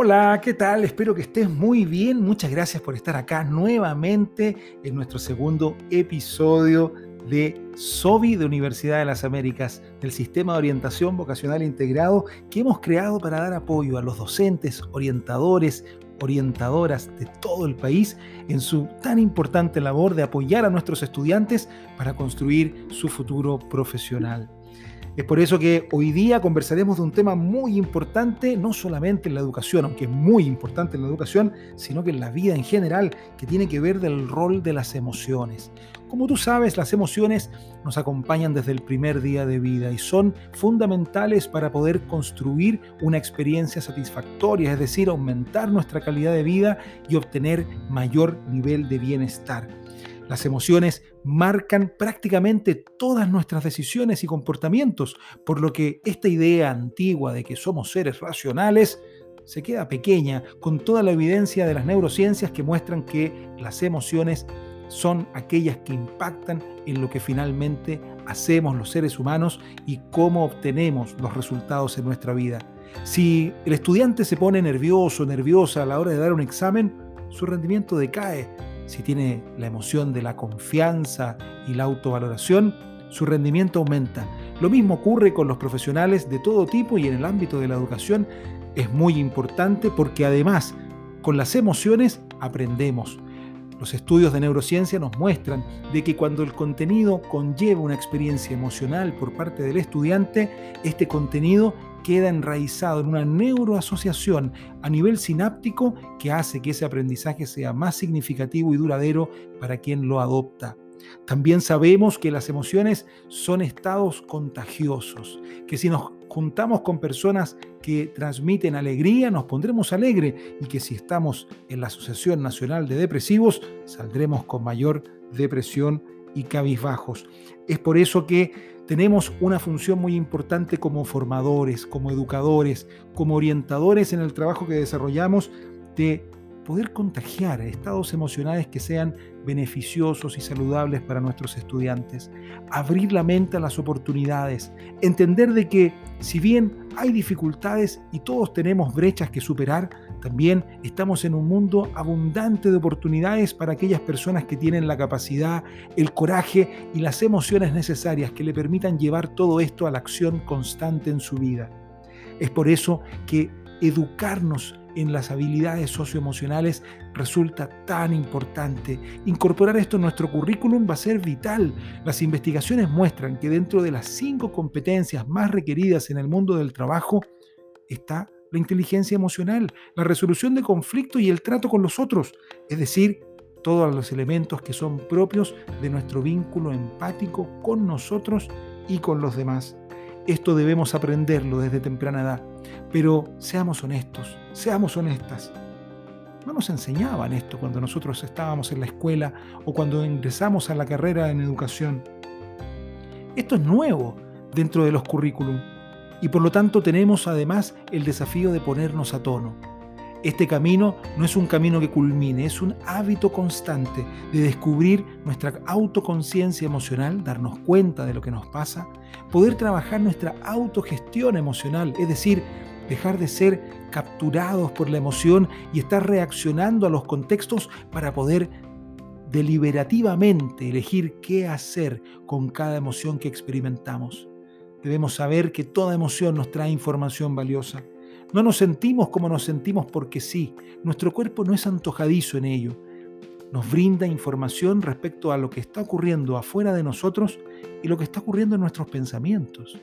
Hola, ¿qué tal? Espero que estés muy bien. Muchas gracias por estar acá nuevamente en nuestro segundo episodio de SOBI de Universidad de las Américas, del Sistema de Orientación Vocacional Integrado que hemos creado para dar apoyo a los docentes, orientadores, orientadoras de todo el país en su tan importante labor de apoyar a nuestros estudiantes para construir su futuro profesional. Es por eso que hoy día conversaremos de un tema muy importante, no solamente en la educación, aunque es muy importante en la educación, sino que en la vida en general, que tiene que ver del rol de las emociones. Como tú sabes, las emociones nos acompañan desde el primer día de vida y son fundamentales para poder construir una experiencia satisfactoria, es decir, aumentar nuestra calidad de vida y obtener mayor nivel de bienestar. Las emociones marcan prácticamente todas nuestras decisiones y comportamientos, por lo que esta idea antigua de que somos seres racionales se queda pequeña con toda la evidencia de las neurociencias que muestran que las emociones son aquellas que impactan en lo que finalmente hacemos los seres humanos y cómo obtenemos los resultados en nuestra vida. Si el estudiante se pone nervioso o nerviosa a la hora de dar un examen, su rendimiento decae si tiene la emoción de la confianza y la autovaloración, su rendimiento aumenta. Lo mismo ocurre con los profesionales de todo tipo y en el ámbito de la educación es muy importante porque además con las emociones aprendemos. Los estudios de neurociencia nos muestran de que cuando el contenido conlleva una experiencia emocional por parte del estudiante, este contenido queda enraizado en una neuroasociación a nivel sináptico que hace que ese aprendizaje sea más significativo y duradero para quien lo adopta. También sabemos que las emociones son estados contagiosos, que si nos juntamos con personas que transmiten alegría, nos pondremos alegre y que si estamos en la Asociación Nacional de Depresivos, saldremos con mayor depresión y cabizbajos. Es por eso que tenemos una función muy importante como formadores, como educadores, como orientadores en el trabajo que desarrollamos de poder contagiar estados emocionales que sean beneficiosos y saludables para nuestros estudiantes, abrir la mente a las oportunidades, entender de que si bien hay dificultades y todos tenemos brechas que superar, también estamos en un mundo abundante de oportunidades para aquellas personas que tienen la capacidad, el coraje y las emociones necesarias que le permitan llevar todo esto a la acción constante en su vida. Es por eso que educarnos en las habilidades socioemocionales resulta tan importante. Incorporar esto en nuestro currículum va a ser vital. Las investigaciones muestran que dentro de las cinco competencias más requeridas en el mundo del trabajo está la inteligencia emocional, la resolución de conflictos y el trato con los otros, es decir, todos los elementos que son propios de nuestro vínculo empático con nosotros y con los demás. Esto debemos aprenderlo desde temprana edad, pero seamos honestos, seamos honestas. No nos enseñaban esto cuando nosotros estábamos en la escuela o cuando ingresamos a la carrera en educación. Esto es nuevo dentro de los currículum y por lo tanto tenemos además el desafío de ponernos a tono. Este camino no es un camino que culmine, es un hábito constante de descubrir nuestra autoconciencia emocional, darnos cuenta de lo que nos pasa, poder trabajar nuestra autogestión emocional, es decir, dejar de ser capturados por la emoción y estar reaccionando a los contextos para poder deliberativamente elegir qué hacer con cada emoción que experimentamos. Debemos saber que toda emoción nos trae información valiosa. No nos sentimos como nos sentimos porque sí. Nuestro cuerpo no es antojadizo en ello. Nos brinda información respecto a lo que está ocurriendo afuera de nosotros y lo que está ocurriendo en nuestros pensamientos.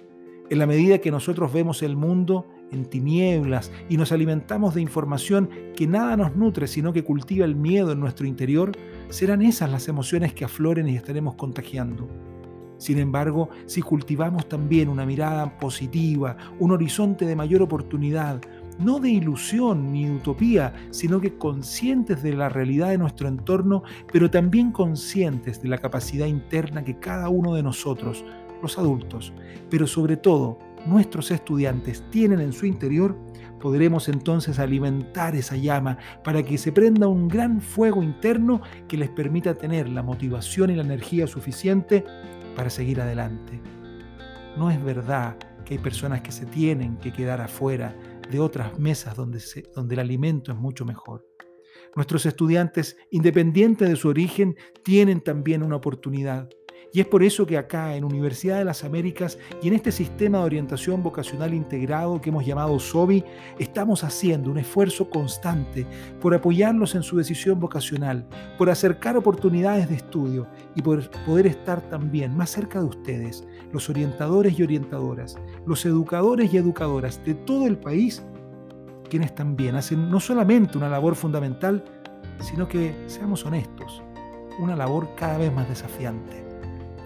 En la medida que nosotros vemos el mundo en tinieblas y nos alimentamos de información que nada nos nutre, sino que cultiva el miedo en nuestro interior, serán esas las emociones que afloren y estaremos contagiando. Sin embargo, si cultivamos también una mirada positiva, un horizonte de mayor oportunidad, no de ilusión ni utopía, sino que conscientes de la realidad de nuestro entorno, pero también conscientes de la capacidad interna que cada uno de nosotros, los adultos, pero sobre todo nuestros estudiantes, tienen en su interior, podremos entonces alimentar esa llama para que se prenda un gran fuego interno que les permita tener la motivación y la energía suficiente para seguir adelante. No es verdad que hay personas que se tienen que quedar afuera de otras mesas donde, donde el alimento es mucho mejor. Nuestros estudiantes, independiente de su origen, tienen también una oportunidad. Y es por eso que acá en Universidad de las Américas y en este sistema de orientación vocacional integrado que hemos llamado SOBI, estamos haciendo un esfuerzo constante por apoyarlos en su decisión vocacional, por acercar oportunidades de estudio y por poder estar también más cerca de ustedes, los orientadores y orientadoras, los educadores y educadoras de todo el país, quienes también hacen no solamente una labor fundamental, sino que, seamos honestos, una labor cada vez más desafiante.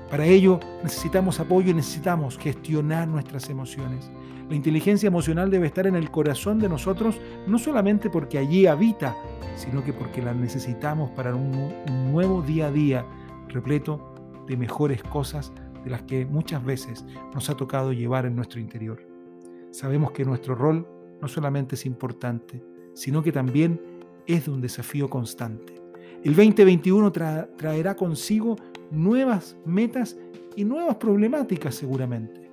Para ello necesitamos apoyo y necesitamos gestionar nuestras emociones. La inteligencia emocional debe estar en el corazón de nosotros, no solamente porque allí habita, sino que porque la necesitamos para un, nuevo día a día repleto de mejores cosas de las que muchas veces nos ha tocado llevar en nuestro interior. Sabemos que nuestro rol no solamente es importante, sino que también es de un desafío constante. El 2021 traerá consigo nuevas metas y nuevas problemáticas seguramente.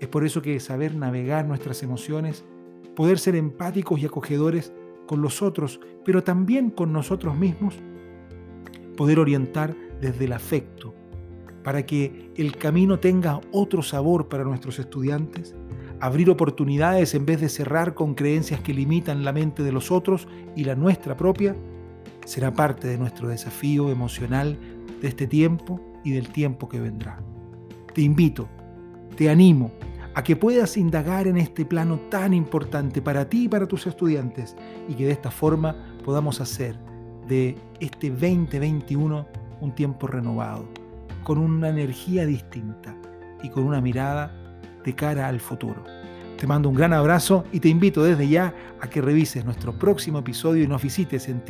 Es por eso que saber navegar nuestras emociones, poder ser empáticos y acogedores con los otros, pero también con nosotros mismos, poder orientar desde el afecto, para que el camino tenga otro sabor para nuestros estudiantes, abrir oportunidades en vez de cerrar con creencias que limitan la mente de los otros y la nuestra propia, será parte de nuestro desafío emocional de este tiempo y del tiempo que vendrá. Te invito, te animo a que puedas indagar en este plano tan importante para ti y para tus estudiantes y que de esta forma podamos hacer de este 2021 un tiempo renovado, con una energía distinta y con una mirada de cara al futuro. Te mando un gran abrazo y te invito desde ya a que revises nuestro próximo episodio y nos visites en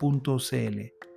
www.sobi.udla.cl.